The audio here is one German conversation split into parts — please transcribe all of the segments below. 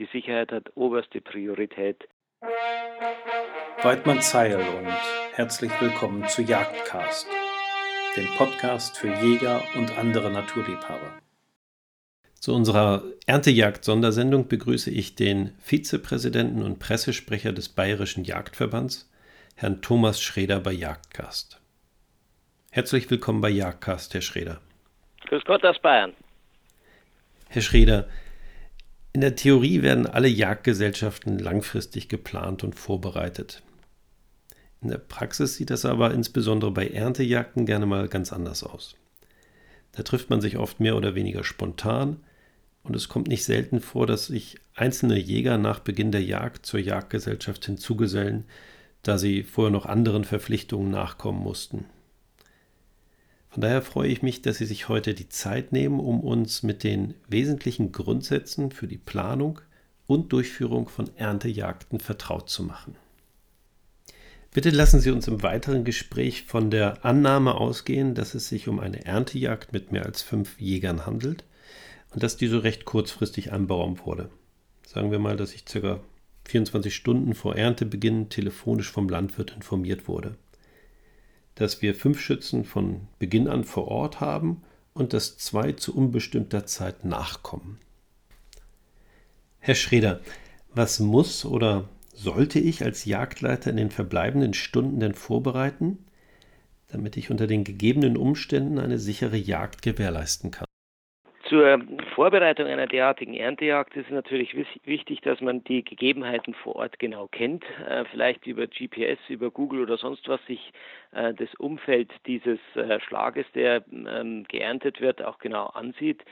Die Sicherheit hat oberste Priorität. Weidmann Zeil und herzlich willkommen zu Jagdcast, dem Podcast für Jäger und andere Naturliebhaber. Zu unserer Erntejagd-Sondersendung begrüße ich den Vizepräsidenten und Pressesprecher des Bayerischen Jagdverbands, Herrn Thomas Schreder bei Jagdcast. Herzlich willkommen bei Jagdcast, Herr Schreder. Grüß Gott aus Bayern. Herr Schreder, in der Theorie werden alle Jagdgesellschaften langfristig geplant und vorbereitet. In der Praxis sieht das aber insbesondere bei Erntejagden gerne mal ganz anders aus. Da trifft man sich oft mehr oder weniger spontan und es kommt nicht selten vor, dass sich einzelne Jäger nach Beginn der Jagd zur Jagdgesellschaft hinzugesellen, da sie vorher noch anderen Verpflichtungen nachkommen mussten. Von daher freue ich mich, dass Sie sich heute die Zeit nehmen, um uns mit den wesentlichen Grundsätzen für die Planung und Durchführung von Erntejagden vertraut zu machen. Bitte lassen Sie uns im weiteren Gespräch von der Annahme ausgehen, dass es sich um eine Erntejagd mit mehr als fünf Jägern handelt und dass diese recht kurzfristig anberaumt wurde. Sagen wir mal, dass ich ca. 24 Stunden vor Erntebeginn telefonisch vom Landwirt informiert wurde dass wir fünf Schützen von Beginn an vor Ort haben und dass zwei zu unbestimmter Zeit nachkommen. Herr Schreder, was muss oder sollte ich als Jagdleiter in den verbleibenden Stunden denn vorbereiten, damit ich unter den gegebenen Umständen eine sichere Jagd gewährleisten kann? Zur Vorbereitung einer derartigen Erntejagd ist es natürlich wichtig, dass man die Gegebenheiten vor Ort genau kennt, äh, vielleicht über GPS, über Google oder sonst was sich äh, das Umfeld dieses äh, Schlages, der ähm, geerntet wird, auch genau ansieht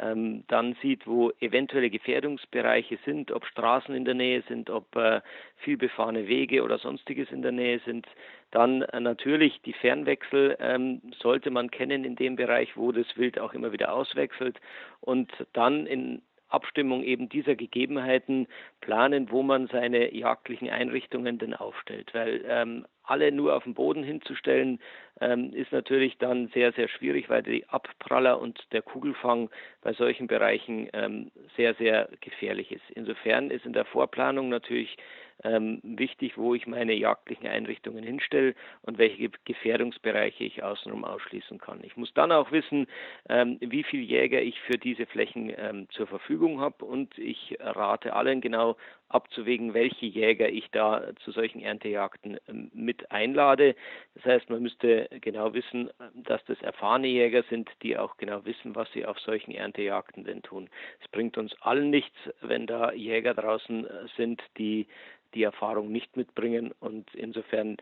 ähm, dann sieht, wo eventuelle Gefährdungsbereiche sind, ob Straßen in der Nähe sind, ob äh, vielbefahrene Wege oder sonstiges in der Nähe sind. Dann äh, natürlich die Fernwechsel ähm, sollte man kennen in dem Bereich, wo das Wild auch immer wieder auswechselt. Und dann in Abstimmung eben dieser Gegebenheiten planen, wo man seine jagdlichen Einrichtungen denn aufstellt. Weil ähm, alle nur auf den Boden hinzustellen, ähm, ist natürlich dann sehr, sehr schwierig, weil die Abpraller und der Kugelfang bei solchen Bereichen ähm, sehr, sehr gefährlich ist. Insofern ist in der Vorplanung natürlich ähm, wichtig, wo ich meine jagdlichen Einrichtungen hinstelle und welche Gefährdungsbereiche ich außenrum ausschließen kann. Ich muss dann auch wissen, ähm, wie viele Jäger ich für diese Flächen ähm, zur Verfügung habe und ich rate allen genau abzuwägen, welche Jäger ich da zu solchen Erntejagden ähm, mit einlade. Das heißt, man müsste genau wissen, dass das erfahrene Jäger sind, die auch genau wissen, was sie auf solchen Erntejagden denn tun. Es bringt uns allen nichts, wenn da Jäger draußen äh, sind, die die Erfahrung nicht mitbringen und insofern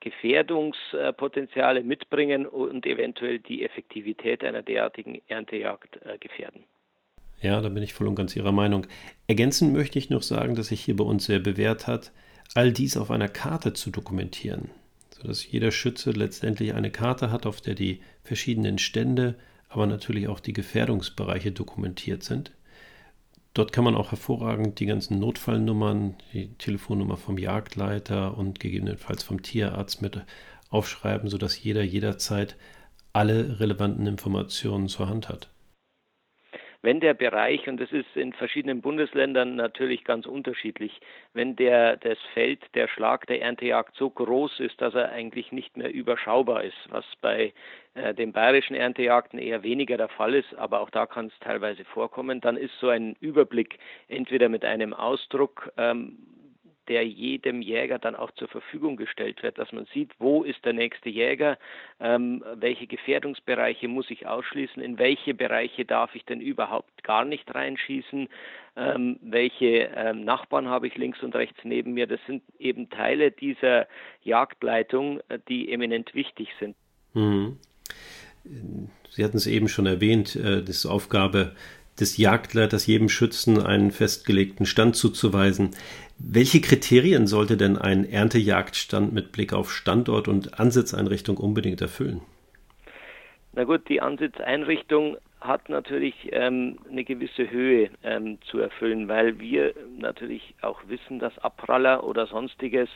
Gefährdungspotenziale mitbringen und eventuell die Effektivität einer derartigen Erntejagd äh, gefährden. Ja, da bin ich voll und ganz Ihrer Meinung. Ergänzend möchte ich noch sagen, dass sich hier bei uns sehr bewährt hat, all dies auf einer Karte zu dokumentieren, sodass jeder Schütze letztendlich eine Karte hat, auf der die verschiedenen Stände, aber natürlich auch die Gefährdungsbereiche dokumentiert sind. Dort kann man auch hervorragend die ganzen Notfallnummern, die Telefonnummer vom Jagdleiter und gegebenenfalls vom Tierarzt mit aufschreiben, sodass jeder jederzeit alle relevanten Informationen zur Hand hat wenn der Bereich, und das ist in verschiedenen Bundesländern natürlich ganz unterschiedlich, wenn der, das Feld, der Schlag der Erntejagd so groß ist, dass er eigentlich nicht mehr überschaubar ist, was bei äh, den bayerischen Erntejagden eher weniger der Fall ist, aber auch da kann es teilweise vorkommen, dann ist so ein Überblick entweder mit einem Ausdruck ähm, der jedem Jäger dann auch zur Verfügung gestellt wird, dass man sieht, wo ist der nächste Jäger, ähm, welche Gefährdungsbereiche muss ich ausschließen, in welche Bereiche darf ich denn überhaupt gar nicht reinschießen, ähm, welche ähm, Nachbarn habe ich links und rechts neben mir. Das sind eben Teile dieser Jagdleitung, äh, die eminent wichtig sind. Mhm. Sie hatten es eben schon erwähnt, äh, das ist Aufgabe des Jagdleiters jedem Schützen einen festgelegten Stand zuzuweisen. Welche Kriterien sollte denn ein Erntejagdstand mit Blick auf Standort und Ansitzeinrichtung unbedingt erfüllen? Na gut, die Ansitzeinrichtung hat natürlich ähm, eine gewisse Höhe ähm, zu erfüllen, weil wir natürlich auch wissen, dass Abpraller oder sonstiges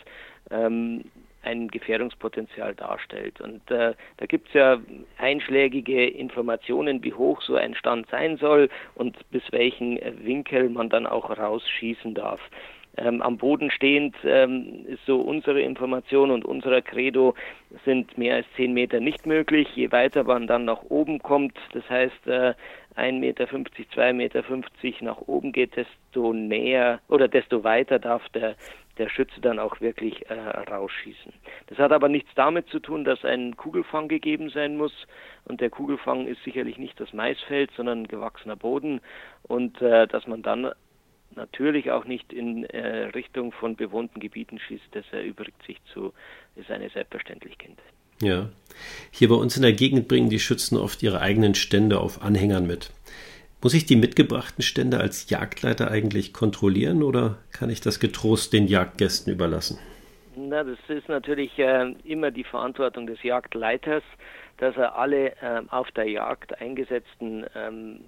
ähm, ein Gefährdungspotenzial darstellt. Und äh, da gibt es ja einschlägige Informationen, wie hoch so ein Stand sein soll und bis welchen Winkel man dann auch rausschießen darf. Ähm, am Boden stehend ähm, ist so unsere Information und unser Credo sind mehr als 10 Meter nicht möglich. Je weiter man dann nach oben kommt, das heißt äh, 1,50 Meter, 2,50 Meter nach oben geht, desto näher oder desto weiter darf der, der Schütze dann auch wirklich äh, rausschießen. Das hat aber nichts damit zu tun, dass ein Kugelfang gegeben sein muss. Und der Kugelfang ist sicherlich nicht das Maisfeld, sondern gewachsener Boden. Und äh, dass man dann natürlich auch nicht in äh, Richtung von bewohnten Gebieten schießt, das erübrigt sich zu, ist eine Selbstverständlichkeit. Ja. Hier bei uns in der Gegend bringen die Schützen oft ihre eigenen Stände auf Anhängern mit. Muss ich die mitgebrachten Stände als Jagdleiter eigentlich kontrollieren oder kann ich das getrost den Jagdgästen überlassen? Na, das ist natürlich äh, immer die Verantwortung des Jagdleiters dass er alle ähm, auf der Jagd eingesetzten ähm,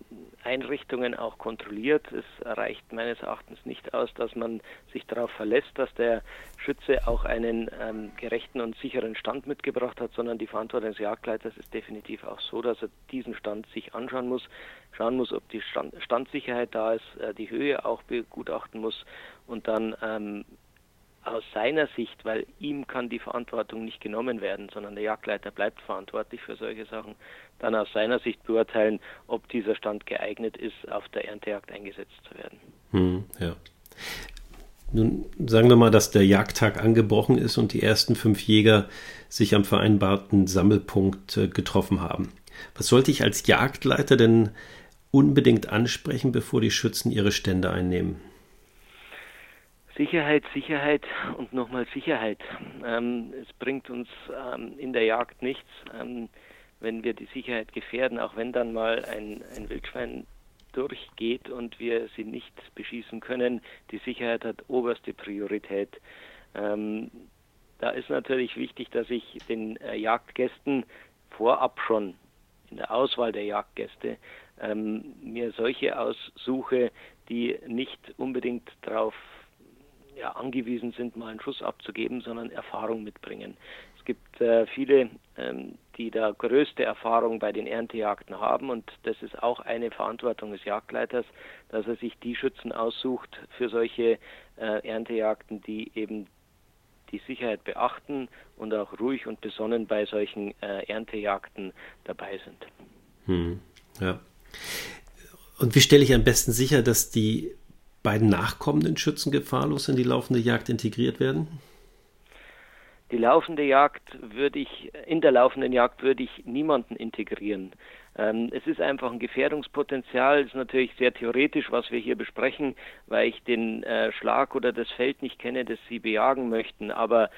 Einrichtungen auch kontrolliert. Es reicht meines Erachtens nicht aus, dass man sich darauf verlässt, dass der Schütze auch einen ähm, gerechten und sicheren Stand mitgebracht hat, sondern die Verantwortung des Jagdleiters ist definitiv auch so, dass er diesen Stand sich anschauen muss, schauen muss, ob die Stand Standsicherheit da ist, äh, die Höhe auch begutachten muss und dann ähm, aus seiner Sicht, weil ihm kann die Verantwortung nicht genommen werden, sondern der Jagdleiter bleibt verantwortlich für solche Sachen, dann aus seiner Sicht beurteilen, ob dieser Stand geeignet ist, auf der Erntejagd eingesetzt zu werden. Hm, ja. Nun sagen wir mal, dass der Jagdtag angebrochen ist und die ersten fünf Jäger sich am vereinbarten Sammelpunkt äh, getroffen haben. Was sollte ich als Jagdleiter denn unbedingt ansprechen, bevor die Schützen ihre Stände einnehmen? Sicherheit, Sicherheit und nochmal Sicherheit. Ähm, es bringt uns ähm, in der Jagd nichts, ähm, wenn wir die Sicherheit gefährden, auch wenn dann mal ein, ein Wildschwein durchgeht und wir sie nicht beschießen können. Die Sicherheit hat oberste Priorität. Ähm, da ist natürlich wichtig, dass ich den äh, Jagdgästen vorab schon in der Auswahl der Jagdgäste ähm, mir solche aussuche, die nicht unbedingt darauf ja, angewiesen sind, mal einen Schuss abzugeben, sondern Erfahrung mitbringen. Es gibt äh, viele, ähm, die da größte Erfahrung bei den Erntejagden haben und das ist auch eine Verantwortung des Jagdleiters, dass er sich die Schützen aussucht für solche äh, Erntejagden, die eben die Sicherheit beachten und auch ruhig und besonnen bei solchen äh, Erntejagden dabei sind. Hm, ja. Und wie stelle ich am besten sicher, dass die beiden nachkommenden Schützen gefahrlos in die laufende Jagd integriert werden? Die laufende Jagd würde ich, in der laufenden Jagd würde ich niemanden integrieren. Ähm, es ist einfach ein Gefährdungspotenzial, es ist natürlich sehr theoretisch, was wir hier besprechen, weil ich den äh, Schlag oder das Feld nicht kenne, das Sie bejagen möchten. Aber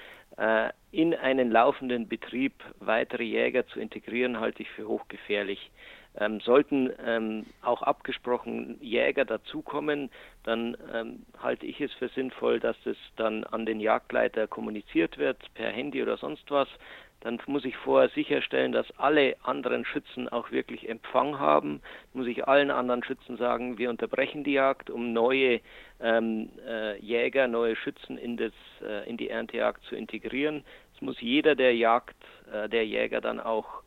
in einen laufenden Betrieb weitere Jäger zu integrieren, halte ich für hochgefährlich. Ähm, sollten ähm, auch abgesprochen Jäger dazukommen, dann ähm, halte ich es für sinnvoll, dass es dann an den Jagdleiter kommuniziert wird, per Handy oder sonst was. Dann muss ich vorher sicherstellen, dass alle anderen Schützen auch wirklich Empfang haben. Muss ich allen anderen Schützen sagen, wir unterbrechen die Jagd, um neue ähm, äh, Jäger, neue Schützen in, das, äh, in die Erntejagd zu integrieren. Es muss jeder der Jagd, äh, der Jäger dann auch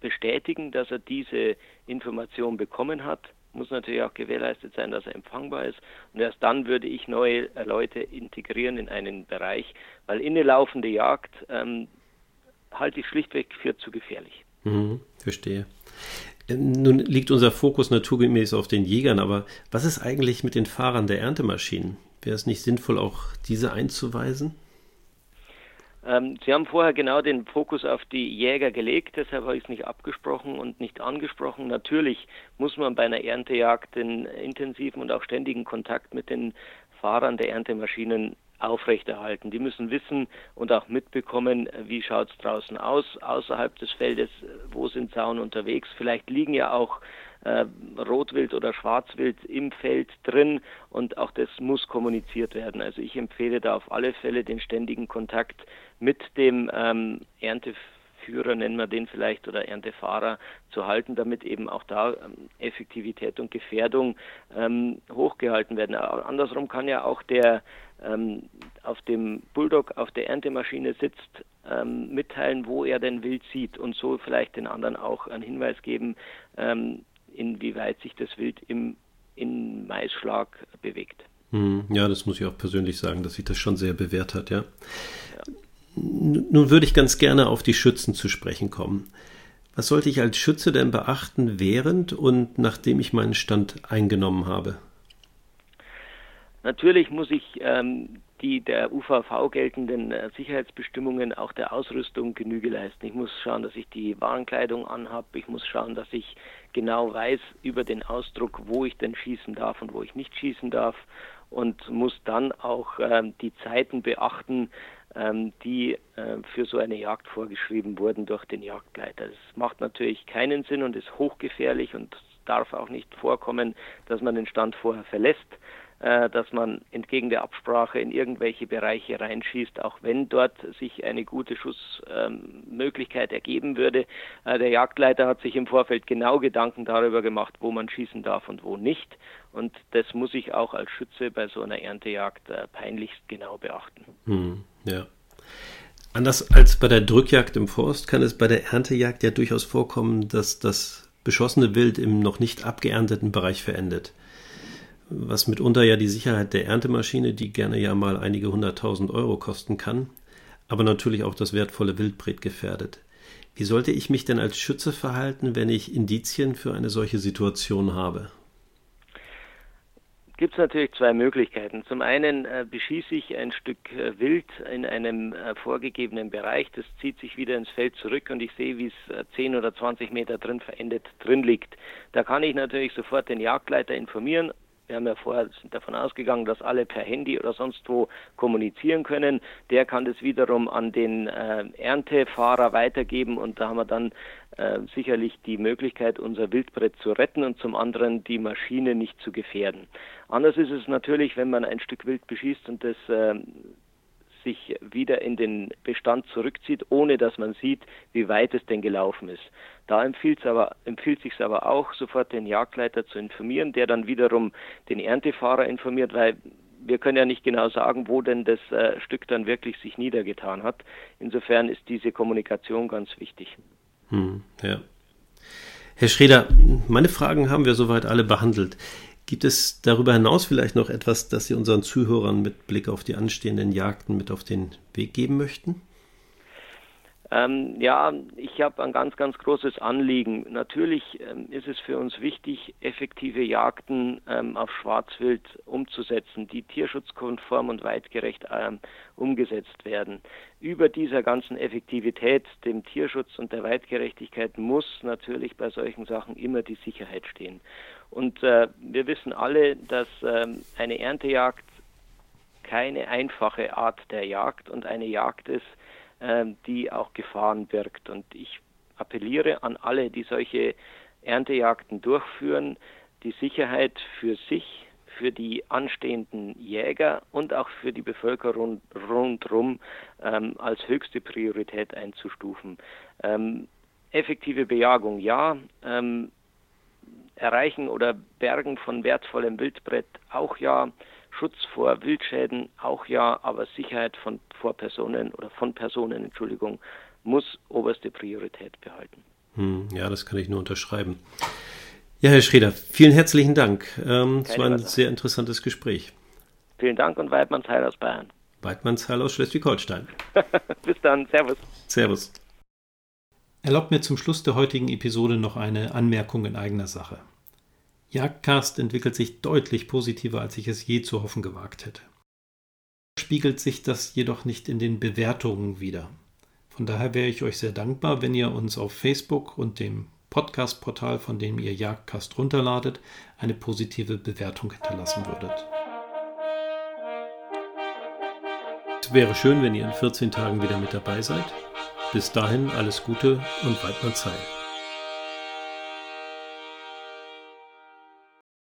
bestätigen, dass er diese Information bekommen hat. Muss natürlich auch gewährleistet sein, dass er empfangbar ist. Und erst dann würde ich neue Leute integrieren in einen Bereich, weil in eine laufende Jagd ähm, halte ich schlichtweg für zu gefährlich. Mhm, verstehe. Ähm, nun liegt unser Fokus naturgemäß auf den Jägern, aber was ist eigentlich mit den Fahrern der Erntemaschinen? Wäre es nicht sinnvoll, auch diese einzuweisen? Ähm, Sie haben vorher genau den Fokus auf die Jäger gelegt, deshalb habe ich es nicht abgesprochen und nicht angesprochen. Natürlich muss man bei einer Erntejagd den intensiven und auch ständigen Kontakt mit den Fahrern der Erntemaschinen aufrechterhalten. Die müssen wissen und auch mitbekommen, wie schaut es draußen aus, außerhalb des Feldes, wo sind Sauen unterwegs. Vielleicht liegen ja auch äh, Rotwild oder Schwarzwild im Feld drin und auch das muss kommuniziert werden. Also ich empfehle da auf alle Fälle den ständigen Kontakt mit dem ähm, Ernteführer, nennen wir den vielleicht, oder Erntefahrer zu halten, damit eben auch da ähm, Effektivität und Gefährdung ähm, hochgehalten werden. Aber andersrum kann ja auch der ähm, auf dem Bulldog auf der Erntemaschine sitzt, ähm, mitteilen, wo er denn Wild sieht und so vielleicht den anderen auch einen Hinweis geben, ähm, inwieweit sich das Wild im in Maisschlag bewegt. Hm, ja, das muss ich auch persönlich sagen, dass sich das schon sehr bewährt hat, ja. ja. Nun würde ich ganz gerne auf die Schützen zu sprechen kommen. Was sollte ich als Schütze denn beachten, während und nachdem ich meinen Stand eingenommen habe? Natürlich muss ich ähm, die der UVV geltenden äh, Sicherheitsbestimmungen auch der Ausrüstung Genüge leisten. Ich muss schauen, dass ich die Warnkleidung anhabe. Ich muss schauen, dass ich genau weiß über den Ausdruck, wo ich denn schießen darf und wo ich nicht schießen darf. Und muss dann auch ähm, die Zeiten beachten, ähm, die äh, für so eine Jagd vorgeschrieben wurden durch den Jagdleiter. Das macht natürlich keinen Sinn und ist hochgefährlich und darf auch nicht vorkommen, dass man den Stand vorher verlässt dass man entgegen der Absprache in irgendwelche Bereiche reinschießt, auch wenn dort sich eine gute Schussmöglichkeit ergeben würde. Äh, der Jagdleiter hat sich im Vorfeld genau Gedanken darüber gemacht, wo man schießen darf und wo nicht. Und das muss ich auch als Schütze bei so einer Erntejagd äh, peinlichst genau beachten. Hm, ja. Anders als bei der Drückjagd im Forst kann es bei der Erntejagd ja durchaus vorkommen, dass das beschossene Wild im noch nicht abgeernteten Bereich verendet was mitunter ja die Sicherheit der Erntemaschine, die gerne ja mal einige hunderttausend Euro kosten kann, aber natürlich auch das wertvolle Wildbret gefährdet. Wie sollte ich mich denn als Schütze verhalten, wenn ich Indizien für eine solche Situation habe? gibt es natürlich zwei Möglichkeiten. Zum einen äh, beschieße ich ein Stück äh, Wild in einem äh, vorgegebenen Bereich, das zieht sich wieder ins Feld zurück und ich sehe, wie es äh, 10 oder 20 Meter drin verendet drin liegt. Da kann ich natürlich sofort den Jagdleiter informieren, wir haben ja vorher davon ausgegangen, dass alle per Handy oder sonst wo kommunizieren können. Der kann das wiederum an den äh, Erntefahrer weitergeben und da haben wir dann äh, sicherlich die Möglichkeit, unser Wildbrett zu retten und zum anderen die Maschine nicht zu gefährden. Anders ist es natürlich, wenn man ein Stück Wild beschießt und das äh, sich wieder in den Bestand zurückzieht, ohne dass man sieht, wie weit es denn gelaufen ist. Da empfiehlt es sich aber auch, sofort den Jagdleiter zu informieren, der dann wiederum den Erntefahrer informiert, weil wir können ja nicht genau sagen, wo denn das äh, Stück dann wirklich sich niedergetan hat. Insofern ist diese Kommunikation ganz wichtig. Hm, ja. Herr Schreder, meine Fragen haben wir soweit alle behandelt. Gibt es darüber hinaus vielleicht noch etwas, das Sie unseren Zuhörern mit Blick auf die anstehenden Jagden mit auf den Weg geben möchten? Ähm, ja, ich habe ein ganz, ganz großes Anliegen. Natürlich ähm, ist es für uns wichtig, effektive Jagden ähm, auf Schwarzwild umzusetzen, die tierschutzkonform und weitgerecht ähm, umgesetzt werden. Über dieser ganzen Effektivität, dem Tierschutz und der Weitgerechtigkeit muss natürlich bei solchen Sachen immer die Sicherheit stehen. Und äh, wir wissen alle, dass äh, eine Erntejagd keine einfache Art der Jagd und eine Jagd ist, ähm, die auch Gefahren birgt. Und ich appelliere an alle, die solche Erntejagden durchführen, die Sicherheit für sich, für die anstehenden Jäger und auch für die Bevölkerung rundherum ähm, als höchste Priorität einzustufen. Ähm, effektive Bejagung ja, ähm, Erreichen oder Bergen von wertvollem Wildbrett auch ja, Schutz vor Wildschäden auch ja, aber Sicherheit von vor Personen oder von Personen, Entschuldigung, muss oberste Priorität behalten. Hm, ja, das kann ich nur unterschreiben. Ja, Herr Schreder, vielen herzlichen Dank. Ähm, es war ein Wasser. sehr interessantes Gespräch. Vielen Dank und Weidmannsheil aus Bayern. Weidmannsheil aus Schleswig-Holstein. Bis dann, Servus. Servus. Erlaubt mir zum Schluss der heutigen Episode noch eine Anmerkung in eigener Sache. Jagdcast entwickelt sich deutlich positiver, als ich es je zu hoffen gewagt hätte. Spiegelt sich das jedoch nicht in den Bewertungen wider. Von daher wäre ich euch sehr dankbar, wenn ihr uns auf Facebook und dem Podcast-Portal, von dem ihr Jagdcast runterladet, eine positive Bewertung hinterlassen würdet. Es wäre schön, wenn ihr in 14 Tagen wieder mit dabei seid. Bis dahin alles Gute und Weidmann Zeit.